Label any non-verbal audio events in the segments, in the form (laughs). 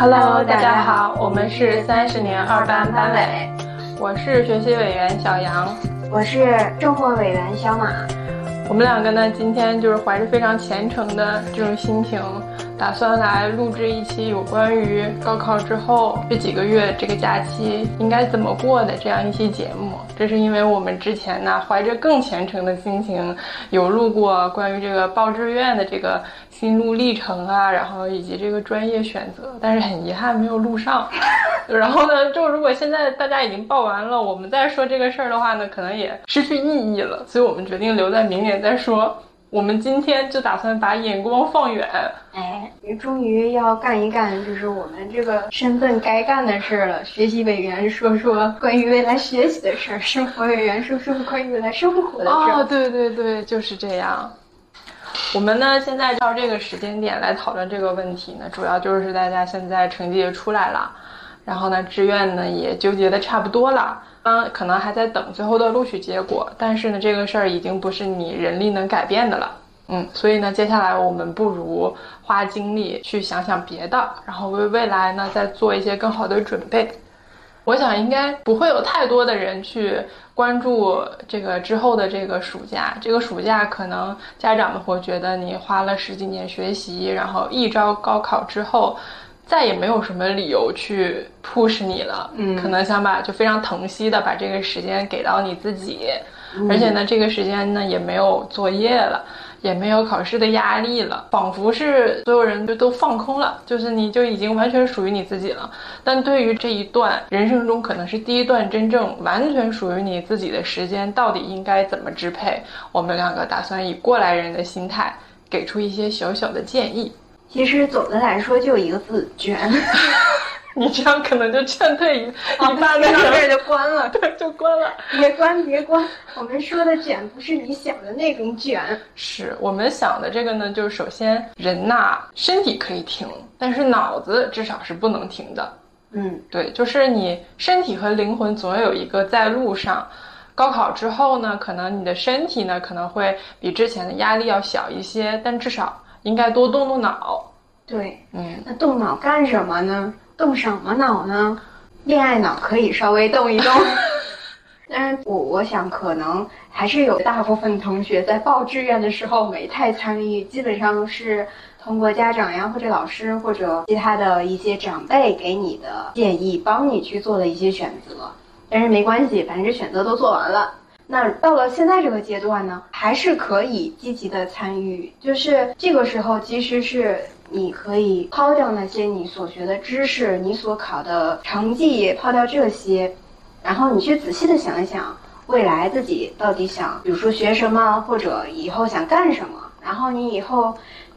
Hello，大家好，我们是三十年二班班委，我是学习委员小杨，我是政货委员小马。我们两个呢，今天就是怀着非常虔诚的这种心情，打算来录制一期有关于高考之后这几个月这个假期应该怎么过的这样一期节目。这是因为我们之前呢，怀着更虔诚的心情，有录过关于这个报志愿的这个心路历程啊，然后以及这个专业选择，但是很遗憾没有录上。然后呢，就如果现在大家已经报完了，我们再说这个事儿的话呢，可能也失去意义了。所以我们决定留在明年再说。我们今天就打算把眼光放远，哎，终于要干一干就是我们这个身份该干的事儿了。学习委员说说关于未来学习的事儿，生活委员说说关于未来生活的事儿。哦，(laughs) 对对对，就是这样。我们呢，现在到这个时间点来讨论这个问题呢，主要就是大家现在成绩也出来了。然后呢，志愿呢也纠结的差不多了，嗯，可能还在等最后的录取结果。但是呢，这个事儿已经不是你人力能改变的了，嗯，所以呢，接下来我们不如花精力去想想别的，然后为未来呢再做一些更好的准备。我想应该不会有太多的人去关注这个之后的这个暑假。这个暑假可能家长们会觉得你花了十几年学习，然后一招高考之后。再也没有什么理由去 push 你了，嗯，可能想把就非常疼惜的把这个时间给到你自己，而且呢，这个时间呢也没有作业了，也没有考试的压力了，仿佛是所有人就都放空了，就是你就已经完全属于你自己了。但对于这一段人生中可能是第一段真正完全属于你自己的时间，到底应该怎么支配？我们两个打算以过来人的心态，给出一些小小的建议。其实总的来说就一个字卷，(laughs) 你这样可能就劝退一 (laughs) 一半的人就关了，(laughs) 对，就关了。别关别关，我们说的卷不是你想的那种卷。是我们想的这个呢，就是首先人呐，身体可以停，但是脑子至少是不能停的。嗯，对，就是你身体和灵魂总有一个在路上。高考之后呢，可能你的身体呢可能会比之前的压力要小一些，但至少。应该多动动脑，对，嗯，那动脑干什么呢？动什么脑呢？恋爱脑可以稍微动一动，(laughs) 但是我我想可能还是有大部分同学在报志愿的时候没太参与，基本上是通过家长呀或者老师或者其他的一些长辈给你的建议，帮你去做的一些选择。但是没关系，反正这选择都做完了。那到了现在这个阶段呢，还是可以积极的参与。就是这个时候，其实是你可以抛掉那些你所学的知识，你所考的成绩，抛掉这些，然后你去仔细的想一想，未来自己到底想，比如说学什么，或者以后想干什么，然后你以后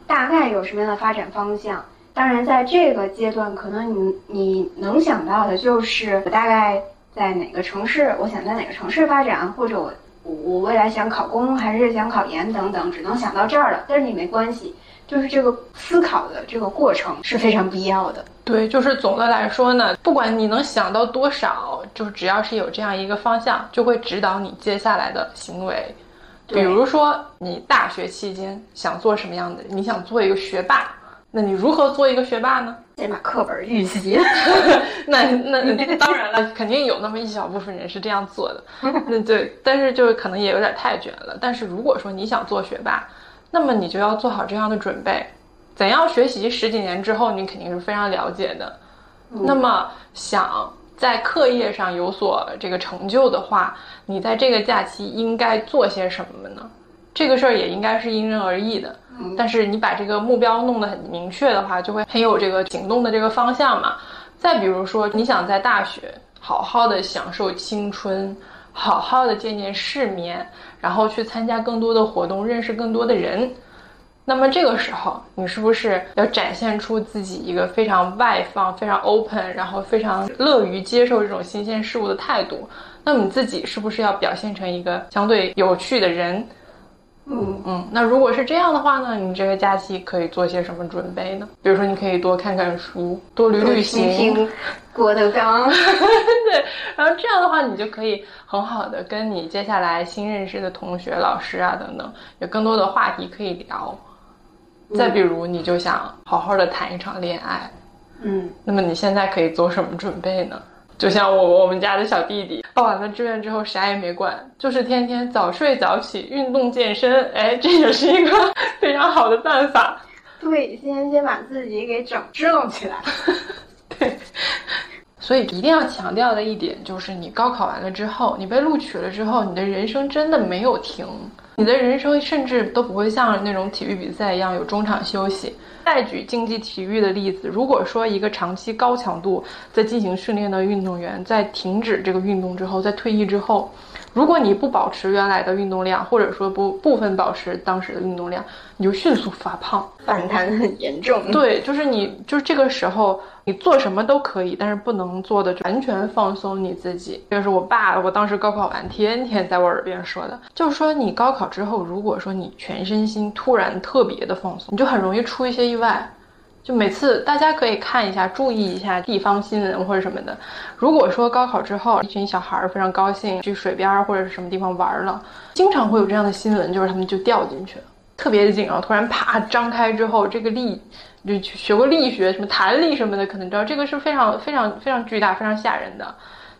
大概有什么样的发展方向。当然，在这个阶段，可能你你能想到的就是我大概。在哪个城市？我想在哪个城市发展，或者我我未来想考公还是想考研等等，只能想到这儿了。但是你没关系，就是这个思考的这个过程是非常必要的。对，就是总的来说呢，不管你能想到多少，就是只要是有这样一个方向，就会指导你接下来的行为。比如说，你大学期间想做什么样的？你想做一个学霸。那你如何做一个学霸呢？先把课本预习。(laughs) 那那当然了，肯定有那么一小部分人是这样做的。那对，但是就可能也有点太卷了。但是如果说你想做学霸，那么你就要做好这样的准备。怎样学习？十几年之后你肯定是非常了解的。那么想在课业上有所这个成就的话，你在这个假期应该做些什么呢？这个事儿也应该是因人而异的。但是你把这个目标弄得很明确的话，就会很有这个行动的这个方向嘛。再比如说，你想在大学好好的享受青春，好好的见见世面，然后去参加更多的活动，认识更多的人，那么这个时候，你是不是要展现出自己一个非常外放、非常 open，然后非常乐于接受这种新鲜事物的态度？那么你自己是不是要表现成一个相对有趣的人？嗯嗯，那如果是这样的话呢？你这个假期可以做些什么准备呢？比如说，你可以多看看书，多旅旅行。郭德纲。(laughs) 对，然后这样的话，你就可以很好的跟你接下来新认识的同学、老师啊等等，有更多的话题可以聊。再比如，你就想好好的谈一场恋爱，嗯，那么你现在可以做什么准备呢？就像我我们家的小弟弟，报完了志愿之后啥也没管，就是天天早睡早起，运动健身，哎，这也是一个 (laughs) 非常好的办法。对，先先把自己给整支棱起来。(laughs) 对，所以一定要强调的一点就是，你高考完了之后，你被录取了之后，你的人生真的没有停，你的人生甚至都不会像那种体育比赛一样有中场休息。再举竞技体育的例子，如果说一个长期高强度在进行训练的运动员在停止这个运动之后，在退役之后，如果你不保持原来的运动量，或者说不部分保持当时的运动量，你就迅速发胖，反弹很严重。对，就是你，就是这个时候你做什么都可以，但是不能做的完全放松你自己。这是我爸，我当时高考完天天在我耳边说的，就是说你高考之后，如果说你全身心突然特别的放松，你就很容易出一些。意外，就每次大家可以看一下，注意一下地方新闻或者什么的。如果说高考之后一群小孩非常高兴去水边或者是什么地方玩了，经常会有这样的新闻，就是他们就掉进去了，特别紧啊！突然啪张开之后，这个力就学过力学，什么弹力什么的，可能知道这个是非常非常非常巨大、非常吓人的。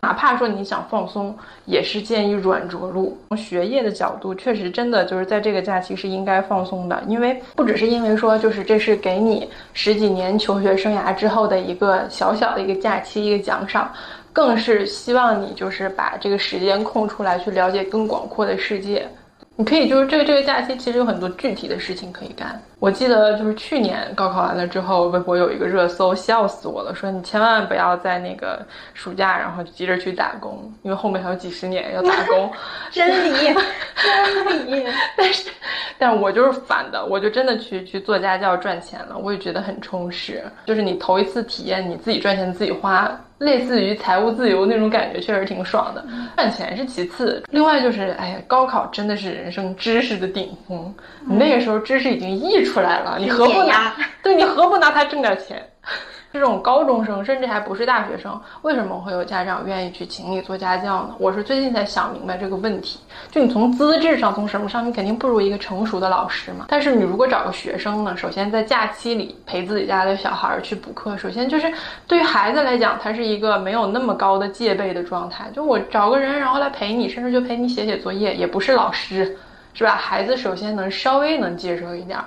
哪怕说你想放松，也是建议软着陆。从学业的角度，确实真的就是在这个假期是应该放松的，因为不只是因为说就是这是给你十几年求学生涯之后的一个小小的一个假期一个奖赏，更是希望你就是把这个时间空出来去了解更广阔的世界。你可以就是这个这个假期其实有很多具体的事情可以干。我记得就是去年高考完了之后，微博有一个热搜，笑死我了，说你千万不要在那个暑假然后急着去打工，因为后面还有几十年要打工。(laughs) 真理，(laughs) 真理。但是，但我就是反的，我就真的去去做家教赚钱了，我也觉得很充实。就是你头一次体验你自己赚钱自己花。类似于财务自由那种感觉，确实挺爽的。赚钱是其次，另外就是，哎呀，高考真的是人生知识的顶峰。你那个时候知识已经溢出来了，你何不拿？对你何不拿他挣点钱？(laughs) 这种高中生，甚至还不是大学生，为什么会有家长愿意去请你做家教呢？我是最近才想明白这个问题。就你从资质上，从什么上，你肯定不如一个成熟的老师嘛。但是你如果找个学生呢，首先在假期里陪自己家的小孩去补课，首先就是对于孩子来讲，他是一个没有那么高的戒备的状态。就我找个人，然后来陪你，甚至就陪你写写作业，也不是老师，是吧？孩子首先能稍微能接受一点。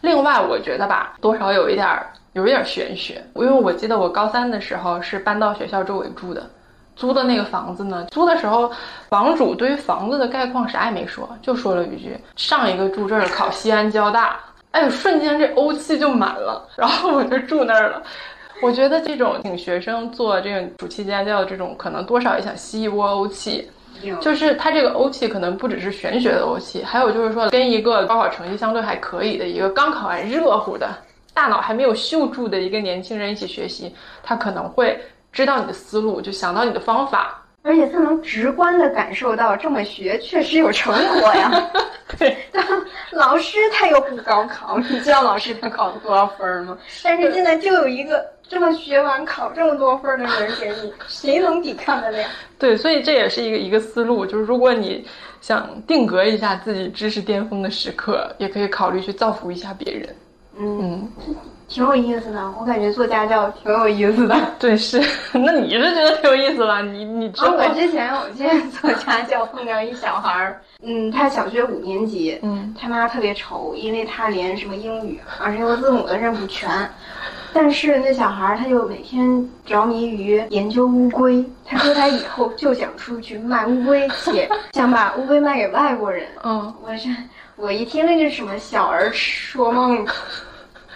另外，我觉得吧，多少有一点儿。有一点玄学，因为我记得我高三的时候是搬到学校周围住的，租的那个房子呢，租的时候房主对于房子的概况啥也没说，就说了一句上一个住这儿考西安交大，哎，瞬间这欧气就满了，然后我就住那儿了。(laughs) 我觉得这种请学生做这种暑期家教的这种，可能多少也想吸一波欧气，就是他这个欧气可能不只是玄学的欧气，还有就是说跟一个高考成绩相对还可以的一个刚考完热乎的。大脑还没有锈住的一个年轻人一起学习，他可能会知道你的思路，就想到你的方法，而且他能直观的感受到这么学确实有成果呀。(laughs) 对，老师他又不高考，你知道老师他考了多少分吗？但是现在就有一个这么学完考这么多分的人给你，谁能抵抗得了？(laughs) 对，所以这也是一个一个思路，就是如果你想定格一下自己知识巅峰的时刻，也可以考虑去造福一下别人。嗯，挺有意思的，我感觉做家教挺有意思的。(laughs) 对，是，(laughs) 那你是觉得挺有意思了？你你知道我之前我之前做家教碰到一小孩儿，嗯，他小学五年级，嗯，他妈特别愁，因为他连什么英语二十六个字母都认不全，但是那小孩儿他就每天着迷于研究乌龟，他说他以后就想出去卖乌龟，且 (laughs) 想把乌龟卖给外国人。嗯，我这我一听那是什么小儿说梦。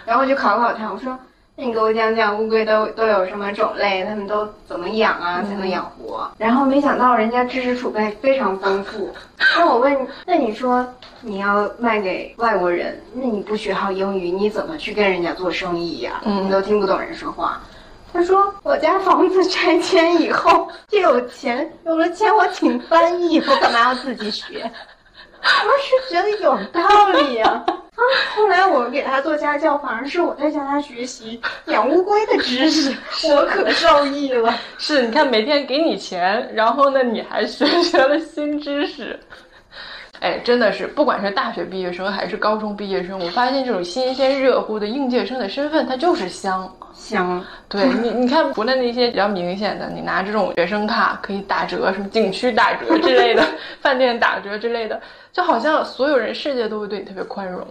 然后我就考考他，我说：“那你给我讲讲乌龟都都有什么种类？他们都怎么养啊？才能养活？”然后没想到人家知识储备非常丰富。(laughs) 那我问，那你说你要卖给外国人，那你不学好英语，你怎么去跟人家做生意呀？你都听不懂人说话。他说：“我家房子拆迁以后就有钱，有了钱我请翻译，我干嘛要自己学？” (laughs) 我是觉得有道理啊。啊！(laughs) 后来我给他做家教，反而是我在教他学习养乌龟的知识，我可受益了。是，你看每天给你钱，然后呢，你还学学了新知识。哎，真的是，不管是大学毕业生还是高中毕业生，我发现这种新鲜热乎的应届生的身份，它就是香。香，对你，你看国内那些比较明显的，你拿这种学生卡可以打折，什么景区打折之类的，饭店打折之类的，就好像所有人世界都会对你特别宽容。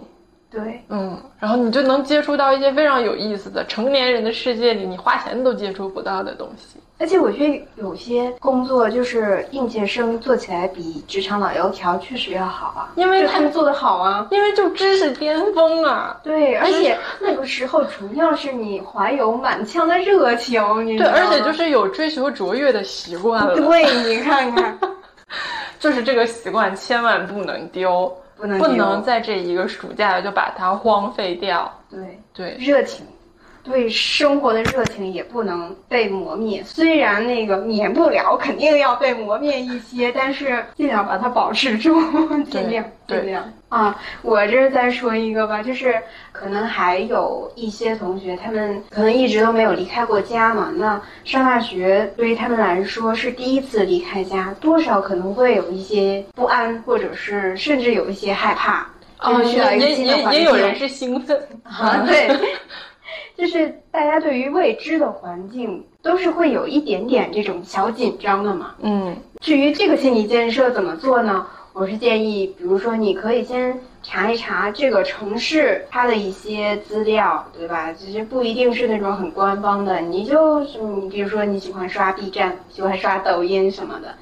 对，嗯，然后你就能接触到一些非常有意思的成年人的世界里，你花钱都接触不到的东西。而且我觉得有些工作就是应届生做起来比职场老油条确实要好啊，因为他们做的好啊，因为就知识巅峰啊。对，而且那个时候主要是你怀有满腔的热情，你对，而且就是有追求卓越的习惯了。对，你看看，就是这个习惯千万不能丢。不能不能在这一个暑假就把它荒废掉。对对，热情，对生活的热情也不能被磨灭。虽然那个免不了肯定要被磨灭一些，但是尽量把它保持住，尽量尽量。啊，我这再说一个吧，就是可能还有一些同学，他们可能一直都没有离开过家嘛。那上大学对于他们来说是第一次离开家，多少可能会有一些不安，或者是甚至有一些害怕。哦，也也也有人是兴奋啊，对，(laughs) (laughs) 就是大家对于未知的环境都是会有一点点这种小紧张的嘛。嗯，至于这个心理建设怎么做呢？我是建议，比如说，你可以先查一查这个城市它的一些资料，对吧？其实不一定是那种很官方的，你就是你，比如说你喜欢刷 B 站，喜欢刷抖音什么的，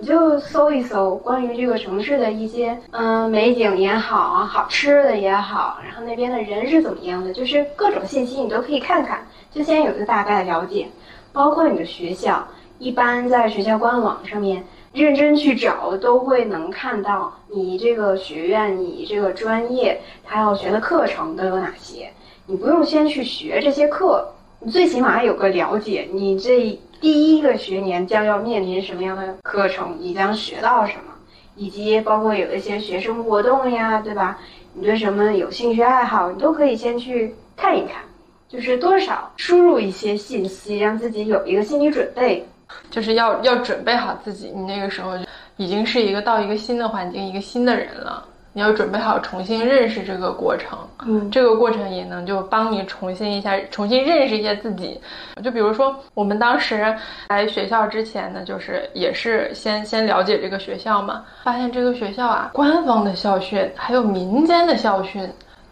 你就搜一搜关于这个城市的一些，嗯，美景也好啊，好吃的也好，然后那边的人是怎么样的，就是各种信息你都可以看看，就先有个大概的了解。包括你的学校，一般在学校官网上面。认真去找，都会能看到你这个学院、你这个专业他要学的课程都有哪些。你不用先去学这些课，你最起码有个了解。你这第一个学年将要面临什么样的课程，你将学到什么，以及包括有一些学生活动呀，对吧？你对什么有兴趣爱好，你都可以先去看一看，就是多少输入一些信息，让自己有一个心理准备。就是要要准备好自己，你那个时候已经是一个到一个新的环境、一个新的人了。你要准备好重新认识这个过程，嗯，这个过程也能就帮你重新一下、重新认识一下自己。就比如说我们当时来学校之前呢，就是也是先先了解这个学校嘛，发现这个学校啊，官方的校训还有民间的校训，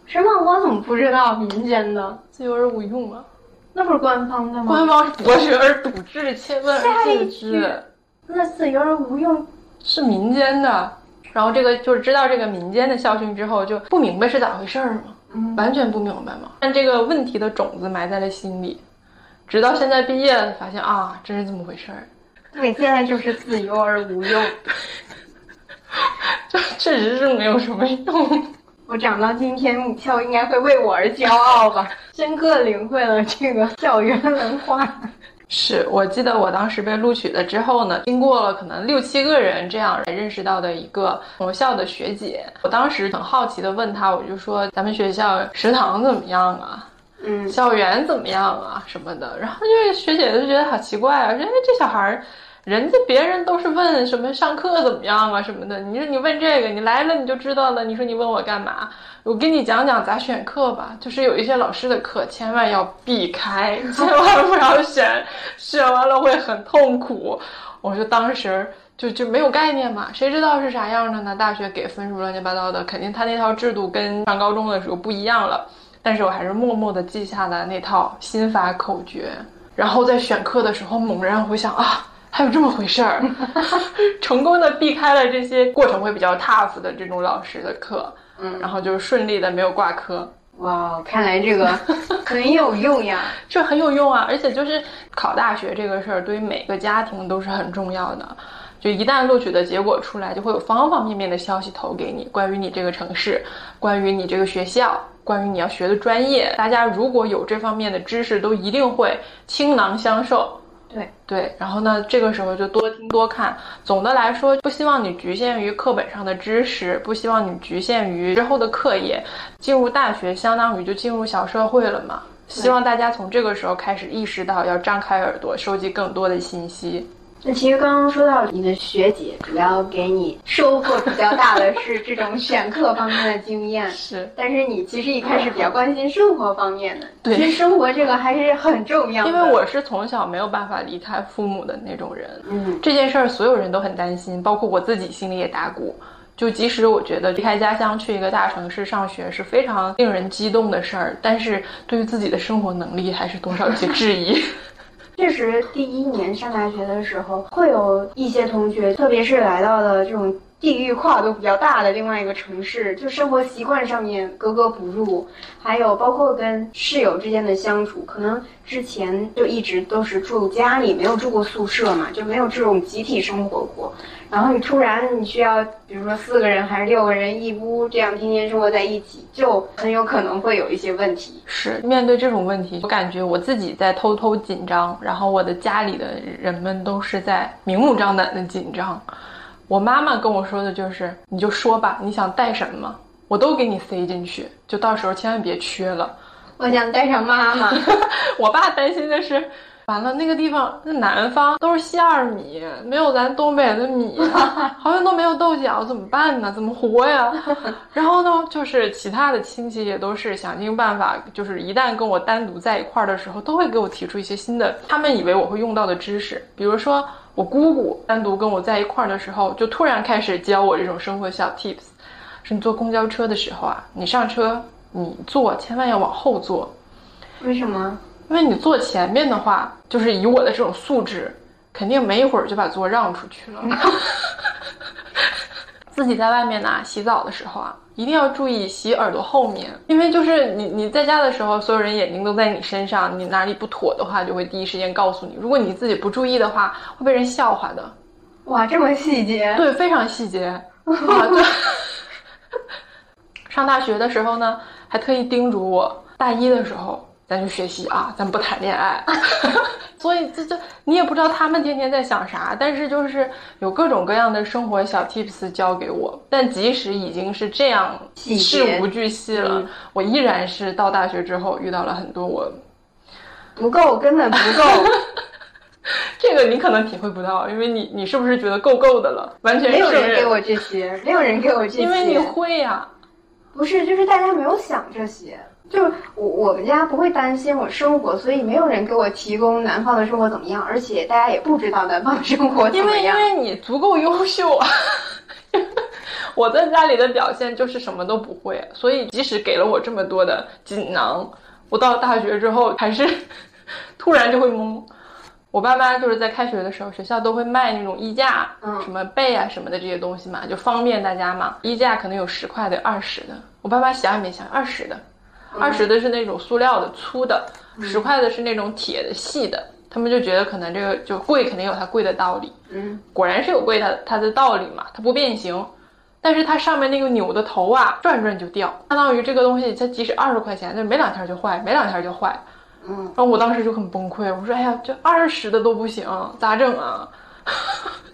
什么？我怎么不知道民间的？自由而无用啊。那不是官方的吗？官方是博学而笃志，切问而近之。那自由而无用是民间的，然后这个就是知道这个民间的校训之后，就不明白是咋回事儿嗯，完全不明白嘛。但这个问题的种子埋在了心里，直到现在毕业了，发现啊，真是这么回事儿。对，现在就是自由而无用，(laughs) 这确实是没有什么用。(laughs) 我长到今天，母校应该会为我而骄傲吧？(laughs) 深刻领会了这个校园文化。是我记得我当时被录取了之后呢，经过了可能六七个人这样才认识到的一个同校的学姐。我当时很好奇的问她，我就说咱们学校食堂怎么样啊？嗯，校园怎么样啊？什么的。然后这个学姐就觉得好奇怪啊，说哎这小孩儿。人家别人都是问什么上课怎么样啊什么的，你说你问这个，你来了你就知道了。你说你问我干嘛？我给你讲讲咋选课吧。就是有一些老师的课千万要避开，千万不要选，选完了会很痛苦。我就当时就就没有概念嘛，谁知道是啥样的呢？大学给分数乱七八糟的，肯定他那套制度跟上高中的时候不一样了。但是我还是默默的记下了那套心法口诀，然后在选课的时候猛然回想啊。还有这么回事儿，(laughs) 成功的避开了这些过程会比较 tough 的这种老师的课，嗯，然后就顺利的没有挂科。哇，看来这个 (laughs) 很有用呀，(laughs) 这很有用啊！而且就是考大学这个事儿，对于每个家庭都是很重要的。就一旦录取的结果出来，就会有方方面面的消息投给你，关于你这个城市，关于你这个学校，关于你要学的专业。大家如果有这方面的知识，都一定会倾囊相授。对对，然后呢，这个时候就多听多看。总的来说，不希望你局限于课本上的知识，不希望你局限于之后的课业。进入大学，相当于就进入小社会了嘛。希望大家从这个时候开始意识到，要张开耳朵，收集更多的信息。那其实刚刚说到你的学姐，主要给你收获比较大的是这种选课方面的经验。(laughs) 是，但是你其实一开始比较关心生活方面的。对，其实生活这个还是很重要的。因为我是从小没有办法离开父母的那种人。嗯，这件事儿所有人都很担心，包括我自己心里也打鼓。就即使我觉得离开家乡去一个大城市上学是非常令人激动的事儿，但是对于自己的生活能力还是多少有些质疑。(laughs) 确实，第一年上大学的时候，会有一些同学，特别是来到了这种地域跨度比较大的另外一个城市，就生活习惯上面格格不入，还有包括跟室友之间的相处，可能之前就一直都是住家里，没有住过宿舍嘛，就没有这种集体生活过。然后你突然你需要，比如说四个人还是六个人一屋，这样天天生活在一起，就很有可能会有一些问题。是面对这种问题，我感觉我自己在偷偷紧张，然后我的家里的人们都是在明目张胆的紧张。我妈妈跟我说的就是，你就说吧，你想带什么，我都给你塞进去，就到时候千万别缺了。我想带上妈妈。(laughs) 我爸担心的是。完了，那个地方那南方都是馅儿米，没有咱东北的米，(laughs) 好像都没有豆角，怎么办呢？怎么活呀？(laughs) 然后呢，就是其他的亲戚也都是想尽办法，就是一旦跟我单独在一块儿的时候，都会给我提出一些新的，他们以为我会用到的知识。比如说，我姑姑单独跟我在一块儿的时候，就突然开始教我这种生活小 tips，是你坐公交车的时候啊，你上车你坐千万要往后坐，为什么？因为你坐前面的话，就是以我的这种素质，肯定没一会儿就把座让出去了。(laughs) 自己在外面呢，洗澡的时候啊，一定要注意洗耳朵后面，因为就是你你在家的时候，所有人眼睛都在你身上，你哪里不妥的话，就会第一时间告诉你。如果你自己不注意的话，会被人笑话的。哇，这么细节？对，非常细节。(laughs) (laughs) 上大学的时候呢，还特意叮嘱我，大一的时候。咱就学习啊，咱不谈恋爱，(laughs) 所以这这你也不知道他们天天在想啥，但是就是有各种各样的生活小 tips 教给我。但即使已经是这样事无巨细了，我依然是到大学之后遇到了很多我不够，根本不够。(laughs) 这个你可能体会不到，因为你你是不是觉得够够的了？完全没有人给我这些，没有人给我这些，因为你会呀。不是，就是大家没有想这些。就是我我们家不会担心我生活，所以没有人给我提供南方的生活怎么样，而且大家也不知道南方的生活怎么样。因为因为你足够优秀啊，(laughs) 我在家里的表现就是什么都不会，所以即使给了我这么多的锦囊，我到大学之后还是 (laughs) 突然就会懵。我爸妈就是在开学的时候，学校都会卖那种衣架，嗯，什么被啊什么的这些东西嘛，就方便大家嘛。衣架可能有十块的，二十的。我爸妈想也没想，二十的。二十的是那种塑料的粗的，十块的是那种铁的细的，他们就觉得可能这个就贵，肯定有它贵的道理。嗯，果然是有贵它它的道理嘛，它不变形，但是它上面那个扭的头啊，转转就掉，相当于这个东西它即使二十块钱，就没两天就坏，没两天就坏。嗯，然后我当时就很崩溃，我说哎呀，这二十的都不行，咋整啊？(laughs)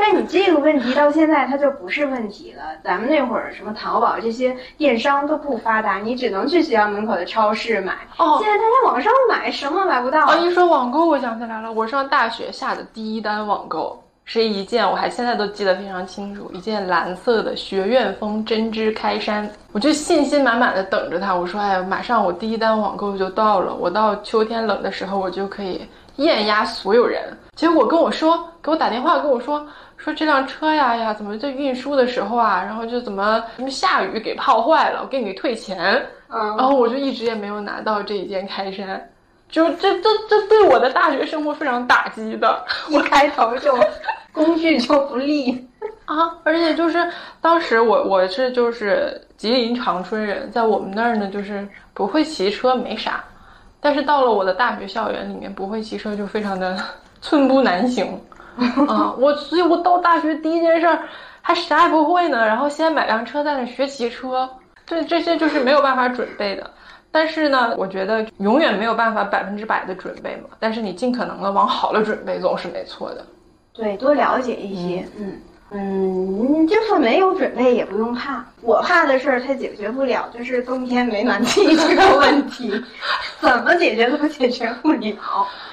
但你这个问题到现在它就不是问题了。咱们那会儿什么淘宝这些电商都不发达，你只能去学校门口的超市买。哦，现在大家网上买什么买不到？哦，一说网购，我想起来了，我上大学下的第一单网购是一件，我还现在都记得非常清楚，一件蓝色的学院风针织开衫。我就信心满满的等着它，我说，哎呀，马上我第一单网购就到了，我到秋天冷的时候，我就可以艳压所有人。结果跟我说，给我打电话跟我说。说这辆车呀呀，怎么在运输的时候啊，然后就怎么什么下雨给泡坏了，我给你退钱。嗯，然后我就一直也没有拿到这一件开衫，就这这这对我的大学生活非常打击的。我开头就 (laughs) 工具就不利啊，而且就是当时我我是就是吉林长春人，在我们那儿呢就是不会骑车没啥，但是到了我的大学校园里面，不会骑车就非常的寸步难行。(laughs) 啊，我所以，我到大学第一件事儿还啥也不会呢，然后先买辆车在那学骑车，这这些就是没有办法准备的。但是呢，我觉得永远没有办法百分之百的准备嘛。但是你尽可能的往好了准备，总是没错的。对，多了解一些，嗯。嗯，就算没有准备也不用怕。我怕的事儿它解决不了，就是冬天没暖气 (laughs) 这个问题，怎么解决都解决不了。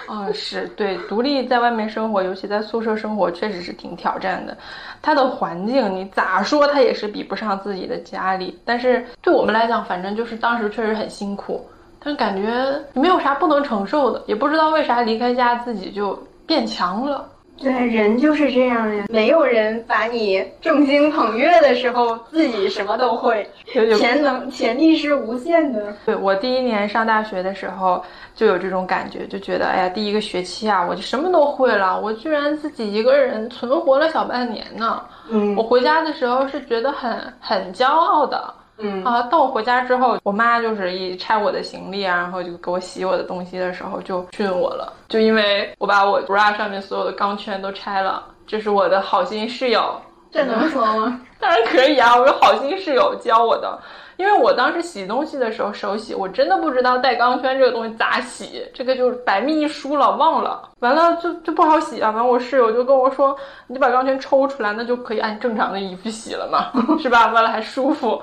啊，是对，独立在外面生活，尤其在宿舍生活，确实是挺挑战的。它的环境你咋说，它也是比不上自己的家里。但是对我们来讲，反正就是当时确实很辛苦，但感觉没有啥不能承受的，也不知道为啥离开家自己就变强了。对，人就是这样呀。没有人把你众星捧月的时候，自己什么都会，潜能潜力是无限的。对我第一年上大学的时候就有这种感觉，就觉得哎呀，第一个学期啊，我就什么都会了，我居然自己一个人存活了小半年呢。嗯，我回家的时候是觉得很很骄傲的。嗯啊，到我回家之后，我妈就是一拆我的行李啊，然后就给我洗我的东西的时候就训我了，就因为我把我 bra 上面所有的钢圈都拆了，这是我的好心室友，这能说吗？(laughs) 当然可以啊，我有好心室友教我的，因为我当时洗东西的时候手洗，我真的不知道带钢圈这个东西咋洗，这个就百密一疏了，忘了，完了就就不好洗啊，完我室友就跟我说，你就把钢圈抽出来，那就可以按正常的衣服洗了嘛，(laughs) 是吧？完了还舒服。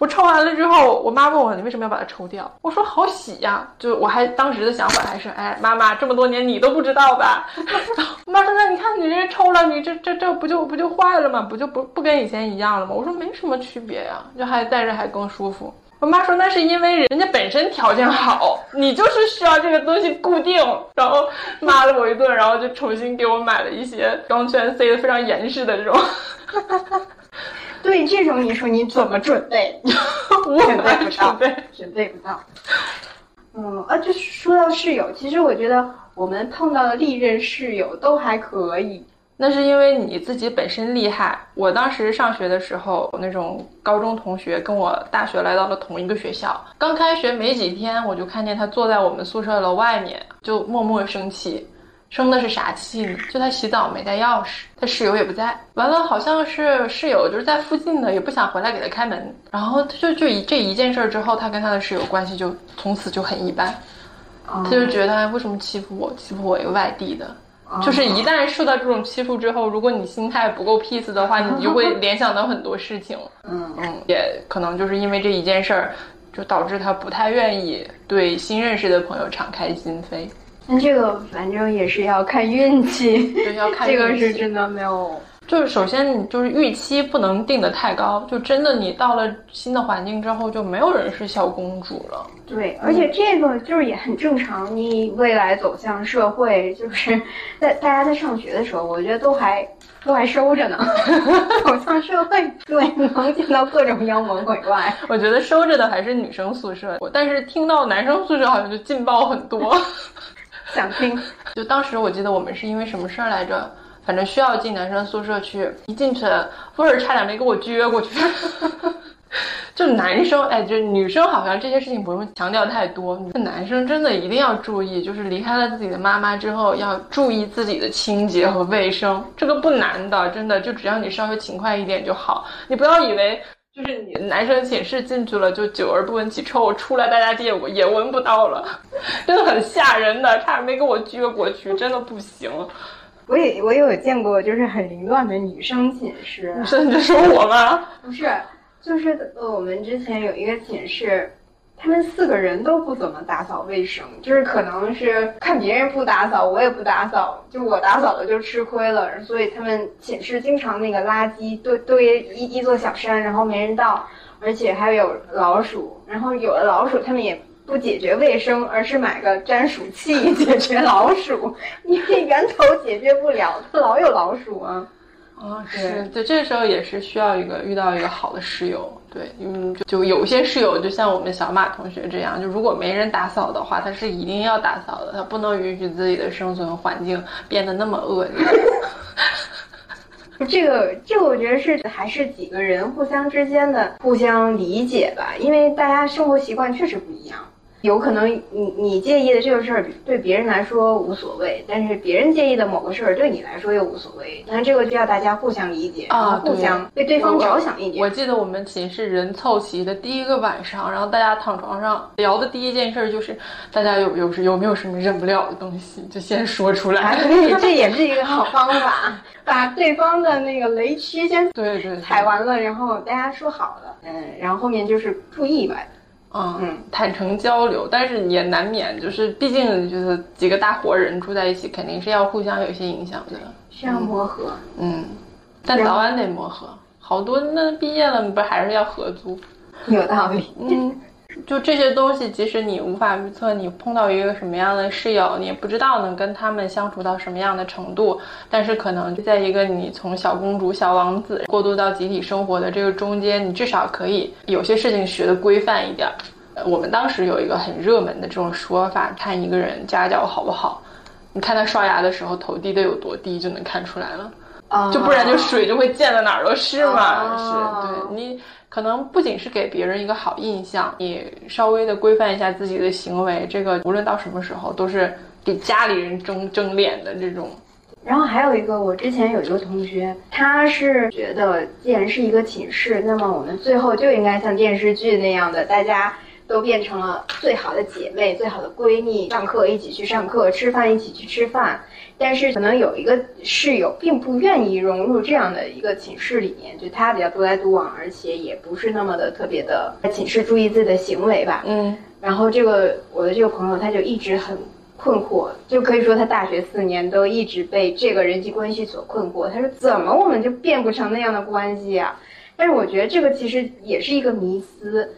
我抽完了之后，我妈问我你为什么要把它抽掉？我说好洗呀，就我还当时的想法还是，哎，妈妈这么多年你都不知道吧？(laughs) 我妈说那你看你这抽了，你这这这不就不就坏了吗？不就不不跟以前一样了吗？我说没什么区别呀，就还戴着还更舒服。我妈说那是因为人家本身条件好，你就是需要这个东西固定，然后骂了我一顿，然后就重新给我买了一些钢圈塞的非常严实的这种。哈哈哈对这种，你说你怎么准备？(laughs) 我准备不到，准备准备不到。嗯啊，就是说到室友，其实我觉得我们碰到的历任室友都还可以。那是因为你自己本身厉害。我当时上学的时候，那种高中同学跟我大学来到了同一个学校，刚开学没几天，我就看见他坐在我们宿舍楼外面，就默默生气。生的是啥气呢？就他洗澡没带钥匙，他室友也不在。完了，好像是室友就是在附近的，也不想回来给他开门。然后他就就一这一件事之后，他跟他的室友关系就从此就很一般。他就觉得为什么欺负我？欺负我一个外地的。就是一旦受到这种欺负之后，如果你心态不够 peace 的话，你就会联想到很多事情。(laughs) 嗯嗯，也可能就是因为这一件事儿，就导致他不太愿意对新认识的朋友敞开心扉。那这个反正也是要看运气，对，要看这个是真的没有。就是首先你就是预期不能定的太高，就真的你到了新的环境之后，就没有人是小公主了。对，而且这个就是也很正常。你未来走向社会，就是 (laughs) 在大家在上学的时候，我觉得都还都还收着呢。(laughs) 走向社会，对，能见到各种妖魔鬼怪。我觉得收着的还是女生宿舍，但是听到男生宿舍好像就劲爆很多。想听？(laughs) 就当时我记得我们是因为什么事儿来着？反正需要进男生宿舍去，一进去味儿差点没给我撅过去。(laughs) 就男生，哎，就女生好像这些事情不用强调太多。男生真的一定要注意，就是离开了自己的妈妈之后，要注意自己的清洁和卫生。这个不难的，真的，就只要你稍微勤快一点就好。你不要以为就是你男生寝室进去了就久而不闻其臭，出来大家也也闻不到了，真的很吓人的，差点没给我撅过去，真的不行。我也我也有见过，就是很凌乱的女生寝室。女生，你在说我吗？不是，就是呃，我们之前有一个寝室，他们四个人都不怎么打扫卫生，就是可能是看别人不打扫，我也不打扫，就我打扫了就吃亏了，所以他们寝室经常那个垃圾堆堆一一座小山，然后没人倒，而且还有老鼠，然后有了老鼠，他们也。不解决卫生，而是买个粘鼠器解决老鼠，因为源头解决不了，它老有老鼠啊。啊，是，对，这时候也是需要一个遇到一个好的室友，对，嗯，就就有些室友就像我们小马同学这样，就如果没人打扫的话，他是一定要打扫的，他不能允许自己的生存环境变得那么恶劣。这个，这个我觉得是还是几个人互相之间的互相理解吧，因为大家生活习惯确实不一样。有可能你你介意的这个事儿对别人来说无所谓，但是别人介意的某个事儿对你来说又无所谓。那这个就要大家互相理解，啊互相为对方着想一点。我记得我们寝室人凑齐的第一个晚上，然后大家躺床上聊的第一件事就是大家有有有没有什么忍不了的东西，就先说出来。对，这也是一个好方法，(laughs) 把对方的那个雷区先对对踩完了，然后大家说好了，嗯，然后后面就是注意吧。嗯，坦诚交流，但是也难免，就是毕竟就是几个大活人住在一起，肯定是要互相有一些影响的，需要磨合。嗯，但早晚得磨合。好多那毕业了，不还是要合租？有道理。嗯。就这些东西，即使你无法预测你碰到一个什么样的室友，你也不知道能跟他们相处到什么样的程度。但是可能在一个你从小公主、小王子过渡到集体生活的这个中间，你至少可以有些事情学的规范一点。我们当时有一个很热门的这种说法，看一个人家教好不好，你看他刷牙的时候头低的有多低就能看出来了。就不然就水就会溅的哪儿都是嘛。是，对你。可能不仅是给别人一个好印象，你稍微的规范一下自己的行为，这个无论到什么时候都是给家里人争争脸的这种。然后还有一个，我之前有一个同学，他是觉得既然是一个寝室，那么我们最后就应该像电视剧那样的，大家都变成了最好的姐妹、最好的闺蜜，上课一起去上课，吃饭一起去吃饭。但是可能有一个室友并不愿意融入这样的一个寝室里面，就他比较独来独往，而且也不是那么的特别的在寝室注意自己的行为吧。嗯。然后这个我的这个朋友他就一直很困惑，就可以说他大学四年都一直被这个人际关系所困惑。他说怎么我们就变不成那样的关系啊？但是我觉得这个其实也是一个迷思，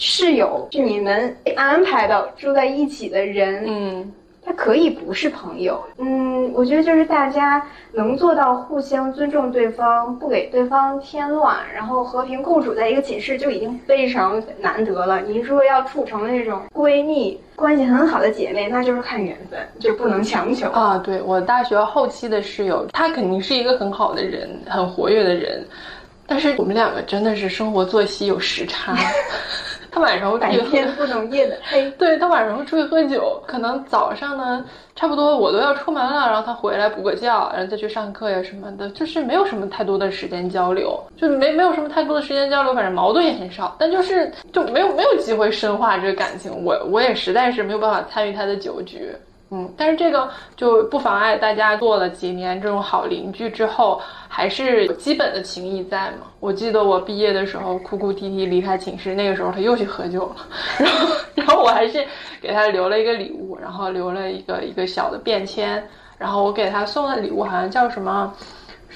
室友是你们安排到住在一起的人。嗯。他可以不是朋友，嗯，我觉得就是大家能做到互相尊重对方，不给对方添乱，然后和平共处在一个寝室就已经非常难得了。你说要处成那种闺蜜关系很好的姐妹，那就是看缘分，就不能强求啊。对我大学后期的室友，她肯定是一个很好的人，很活跃的人，但是我们两个真的是生活作息有时差。他晚上会白天不能夜的 (laughs) 黑，对他晚上会出去喝酒，可能早上呢，差不多我都要出门了，然后他回来补个觉，然后再去上课呀什么的，就是没有什么太多的时间交流，就没没有什么太多的时间交流，反正矛盾也很少，但就是就没有没有机会深化这个感情，我我也实在是没有办法参与他的酒局。嗯，但是这个就不妨碍大家做了几年这种好邻居之后，还是有基本的情谊在嘛。我记得我毕业的时候哭哭啼啼离开寝室，那个时候他又去喝酒了，(laughs) 然后然后我还是给他留了一个礼物，然后留了一个一个小的便签，然后我给他送的礼物好像叫什么，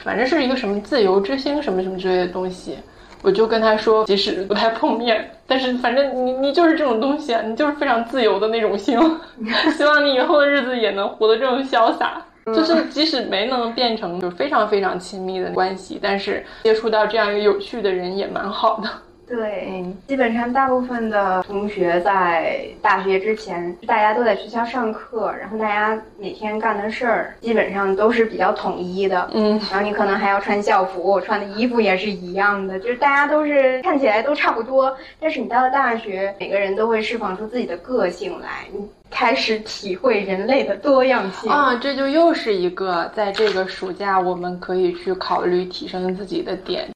反正是一个什么自由之星什么什么之类的东西。我就跟他说，即使不太碰面，但是反正你你就是这种东西啊，你就是非常自由的那种星。(laughs) 希望你以后的日子也能活得这么潇洒。就是即使没能变成就非常非常亲密的关系，但是接触到这样一个有趣的人也蛮好的。对，基本上大部分的同学在大学之前，大家都在学校上课，然后大家每天干的事儿基本上都是比较统一的。嗯，然后你可能还要穿校服，穿的衣服也是一样的，就是大家都是看起来都差不多。但是你到了大学，每个人都会释放出自己的个性来，你开始体会人类的多样性啊！这就又是一个在这个暑假我们可以去考虑提升自己的点。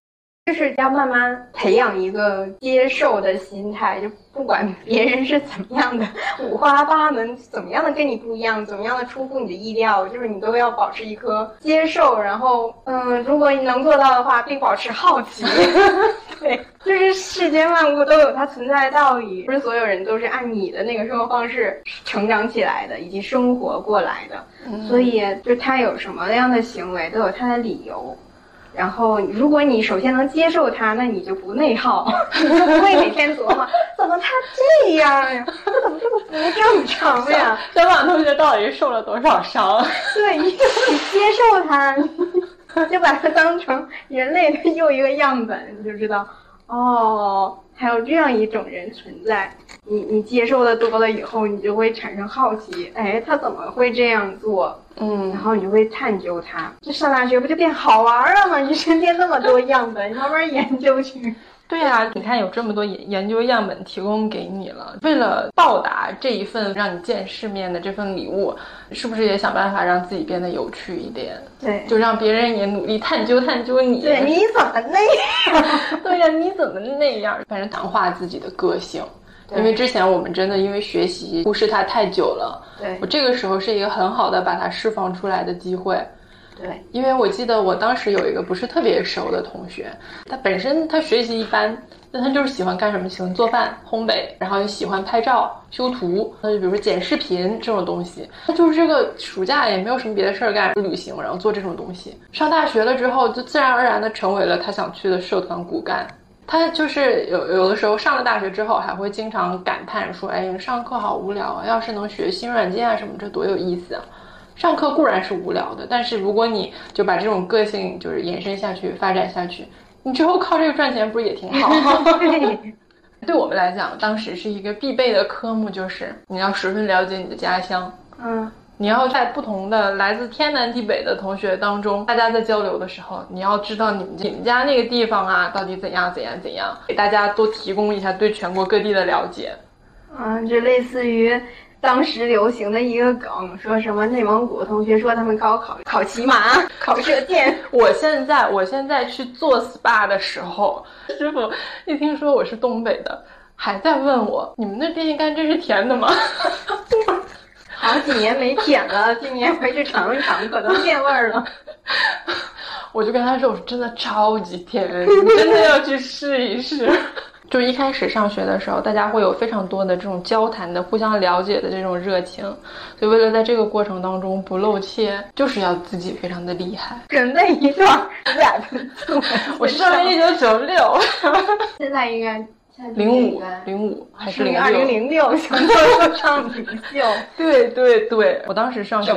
就是要慢慢培养一个接受的心态，就不管别人是怎么样的五花八门，怎么样的跟你不一样，怎么样的出乎你的意料，就是你都要保持一颗接受，然后嗯，如果你能做到的话，并保持好奇。(laughs) 对，就是世间万物都有它存在的道理，不是所有人都是按你的那个生活方式成长起来的，以及生活过来的，所以就他有什么样的行为，都有他的理由。然后，如果你首先能接受他，那你就不内耗，你 (laughs) 就不会每天琢磨怎么他这样呀，他怎么这么不正常呀？小马同学到底受了多少伤？(laughs) 对，你你接受他，就把他当成人类的又一个样本，你就知道，哦，还有这样一种人存在。你你接受的多了以后，你就会产生好奇，哎，他怎么会这样做？嗯，然后你就会探究他。这上大学不就变好玩了吗？你身边那么多样本，你慢慢研究去。对呀、你看有这么多研研究样本提供给你了，为了报答这一份让你见世面的这份礼物，是不是也想办法让自己变得有趣一点？对就让别人也努力探究探究你。对，你怎么那样？(laughs) 对呀、你怎么那样？反正强化自己的个性。因为之前我们真的因为学习忽视它太久了，对我这个时候是一个很好的把它释放出来的机会。对，因为我记得我当时有一个不是特别熟的同学，他本身他学习一般，但他就是喜欢干什么？喜欢做饭、烘焙，然后又喜欢拍照、修图，那就比如说剪视频这种东西。他就是这个暑假也没有什么别的事儿干，旅行，然后做这种东西。上大学了之后，就自然而然的成为了他想去的社团骨干。他就是有有的时候上了大学之后，还会经常感叹说：“哎，上课好无聊啊！要是能学新软件啊什么，这多有意思啊！”上课固然是无聊的，但是如果你就把这种个性就是延伸下去、发展下去，你之后靠这个赚钱不是也挺好？(laughs) (laughs) 对我们来讲，当时是一个必备的科目，就是你要十分了解你的家乡，嗯，你要在不同的来自天南地北的同学当中，大家在交流的时候，你要知道你们你们家那个地方啊，到底怎样怎样怎样，给大家多提供一下对全国各地的了解。嗯，就类似于当时流行的一个梗，说什么内蒙古同学说他们高考考骑马、考射箭，我现在我现在去做 SPA 的时候，师傅一听说我是东北的，还在问我你们那电线杆真是甜的吗？好几年没舔了，(laughs) 今年回去尝一尝，可能变味儿了。我就跟他说，我说真的超级甜，你真的要去试一试。就一开始上学的时候，大家会有非常多的这种交谈的、互相了解的这种热情，所以为了在这个过程当中不露怯，就是要自己非常的厉害。准备一段 rap，我是上一九九六，(laughs) 现在应该零五零五还是零二零六？零六，想说上领袖。对对对，我当时上学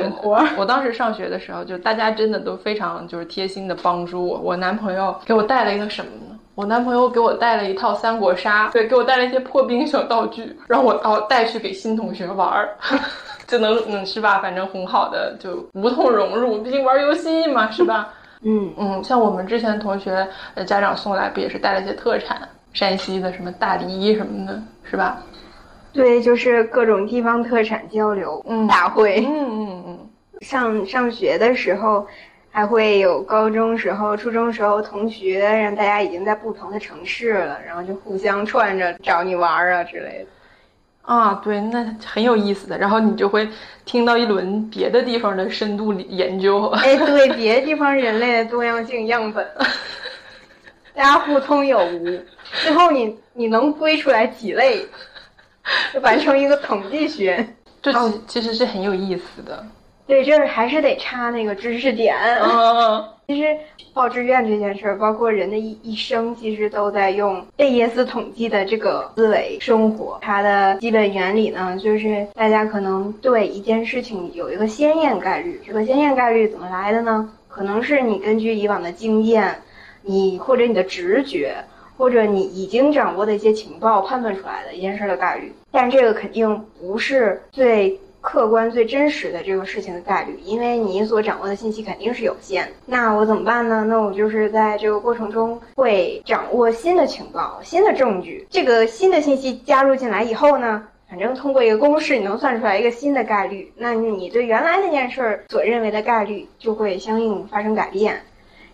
我当时上学的时候，就大家真的都非常就是贴心的帮助我。我男朋友给我带了一个什么呢？我男朋友给我带了一套三国杀，对，给我带了一些破冰小道具，让我到带去给新同学玩儿，(laughs) 就能嗯是吧？反正很好的就无痛融入，毕竟玩游戏嘛，是吧？嗯，嗯，像我们之前同学呃家长送来不也是带了一些特产，山西的什么大梨什么的，是吧？对，就是各种地方特产交流嗯大会。嗯嗯嗯。上上学的时候，还会有高中时候、初中时候同学，让大家已经在不同的城市了，然后就互相串着找你玩儿啊之类的。啊，对，那很有意思的。然后你就会听到一轮别的地方的深度研究。哎，对，别的地方人类的多样性样本，大家互通有无，最后你你能归出来几类，就完成一个统计学。这其其实是很有意思的。对，这还是得插那个知识点。嗯，(laughs) 其实报志愿这件事儿，包括人的一一生，其实都在用贝叶斯统计的这个思维生活。它的基本原理呢，就是大家可能对一件事情有一个先验概率。这个先验概率怎么来的呢？可能是你根据以往的经验，你或者你的直觉，或者你已经掌握的一些情报判断出来的一件事儿的概率。但这个肯定不是最客观、最真实的这个事情的概率，因为你所掌握的信息肯定是有限。那我怎么办呢？那我就是在这个过程中会掌握新的情报、新的证据，这个新的信息加入进来以后呢？反正通过一个公式，你能算出来一个新的概率，那你对原来那件事儿所认为的概率就会相应发生改变。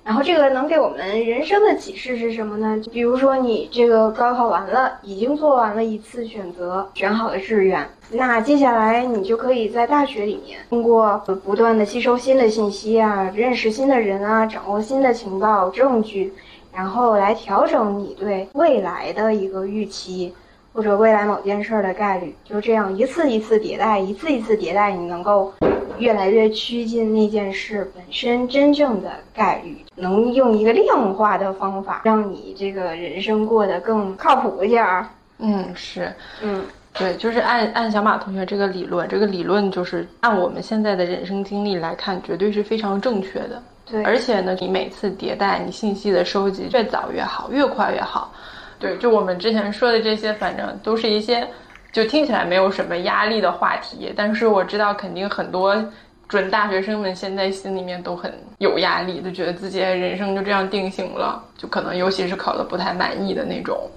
然后这个能给我们人生的启示是什么呢？就比如说你这个高考完了，已经做完了一次选择，选好了志愿，那接下来你就可以在大学里面通过不断的吸收新的信息啊，认识新的人啊，掌握新的情报证据，然后来调整你对未来的一个预期。或者未来某件事儿的概率，就这样一次一次迭代，一次一次迭代，你能够越来越趋近那件事本身真正的概率，能用一个量化的方法，让你这个人生过得更靠谱一点儿。嗯，是，嗯，对，就是按按小马同学这个理论，这个理论就是按我们现在的人生经历来看，绝对是非常正确的。对，而且呢，你每次迭代，你信息的收集越早越好，越快越好。对，就我们之前说的这些，反正都是一些就听起来没有什么压力的话题，但是我知道肯定很多准大学生们现在心里面都很有压力，就觉得自己人生就这样定型了，就可能尤其是考的不太满意的那种。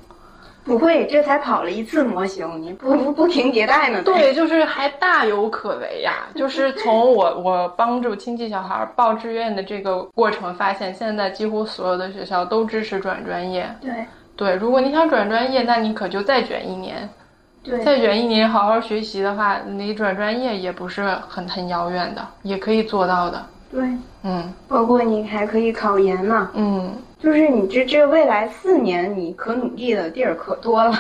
不会，这才跑了一次模型，你不不不停迭代呢？对，就是还大有可为呀。(laughs) 就是从我 (laughs) 我帮助亲戚小孩报志愿的这个过程，发现现在几乎所有的学校都支持转专业。对对，如果你想转专业，那你可就再卷一年。对，再卷一年，好好学习的话，你转专业也不是很很遥远的，也可以做到的。对，嗯包括你还可以考研呢。嗯，就是你这这未来四年，你可努力的地儿可多了。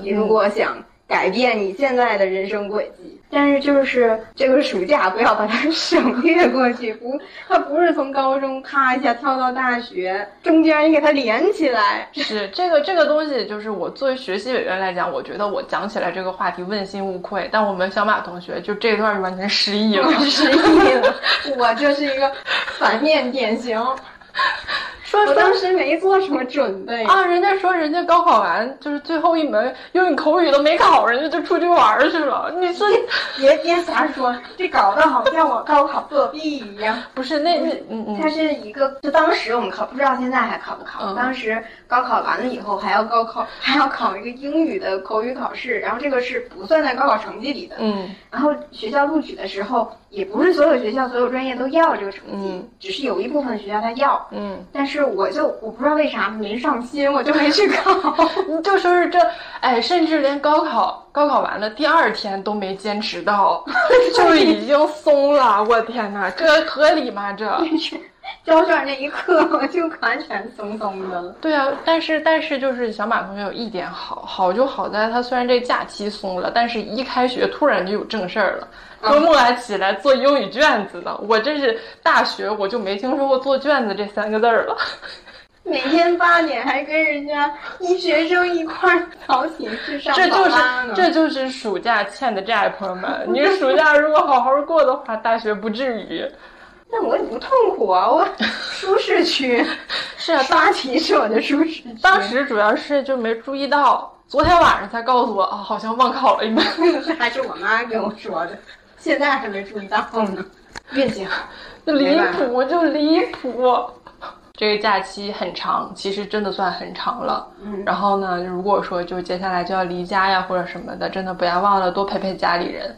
你如果想改变你现在的人生轨迹，但是就是这个暑假不要把它 (laughs) 省略过去，不，它不是从高中咔一下跳到大学，中间你给它连起来。是这个这个东西，就是我作为学习委员来讲，我觉得我讲起来这个话题问心无愧。但我们小马同学就这段完全失忆了，失忆了，(laughs) 我就是一个反面典型。说说我当时没做什么准备啊，人家说人家高考完就是最后一门英语口语都没考，人家就出去玩儿去了。你说别别瞎说，这搞得好像我高考作弊一样。(laughs) 不是那那嗯嗯，它是一个，就当时我们考，不知道现在还考不考。嗯当时高考完了以后，还要高考，还要考一个英语的口语考试，然后这个是不算在高考成绩里的。嗯然后学校录取的时候，也不是所有学校、所有专业都要这个成绩，嗯只是有一部分学校他要。嗯，但是我就我不知道为啥没上心，我就没去考。你就说是这，哎，甚至连高考高考完了第二天都没坚持到，(laughs) 就已经松了。我天哪，这合理吗？这？(laughs) 交卷那一刻，我就完全松松的了。对啊，但是但是就是小马同学有一点好，好就好在他虽然这假期松了，但是一开学突然就有正事儿了。周末还起来做英语卷子呢，我这是大学我就没听说过做卷子这三个字儿了。每天八点还跟人家一学生一块儿早起去上这就是。这就是暑假欠的债，朋友们。你暑假如果好好过的话，大学不至于。那我也不痛苦啊，我 (laughs) 舒适区，是啊，刷题是我的舒适区。当时主要是就没注意到，昨天晚上才告诉我啊，好像忘考了一门。这 (laughs) 还是我妈跟我说的，现在还没注意到呢。运气好，就离谱，就离谱。这个假期很长，其实真的算很长了。嗯然后呢，如果说就接下来就要离家呀或者什么的，真的不要忘了多陪陪家里人，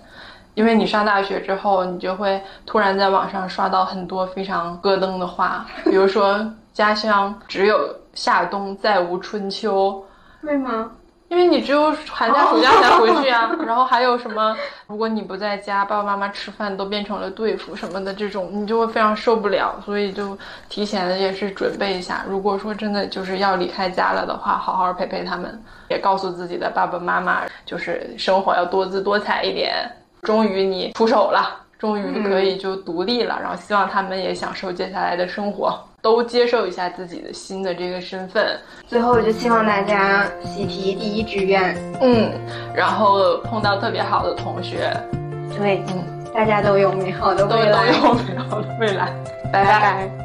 因为你上大学之后，你就会突然在网上刷到很多非常咯噔的话，比如说家乡只有夏冬，再无春秋。为吗？因为你只有寒假、暑假才回去啊，然后还有什么？如果你不在家，爸爸妈妈吃饭都变成了对付什么的，这种你就会非常受不了，所以就提前的也是准备一下。如果说真的就是要离开家了的话，好好陪陪他们，也告诉自己的爸爸妈妈，就是生活要多姿多彩一点。终于你出手了，终于可以就独立了，然后希望他们也享受接下来的生活，都接受一下自己的新的这个身份。最后，我就希望大家喜提第一志愿。嗯，然后碰到特别好的同学，对，嗯，大家都有美好的都都未来。有美好的未来。拜拜拜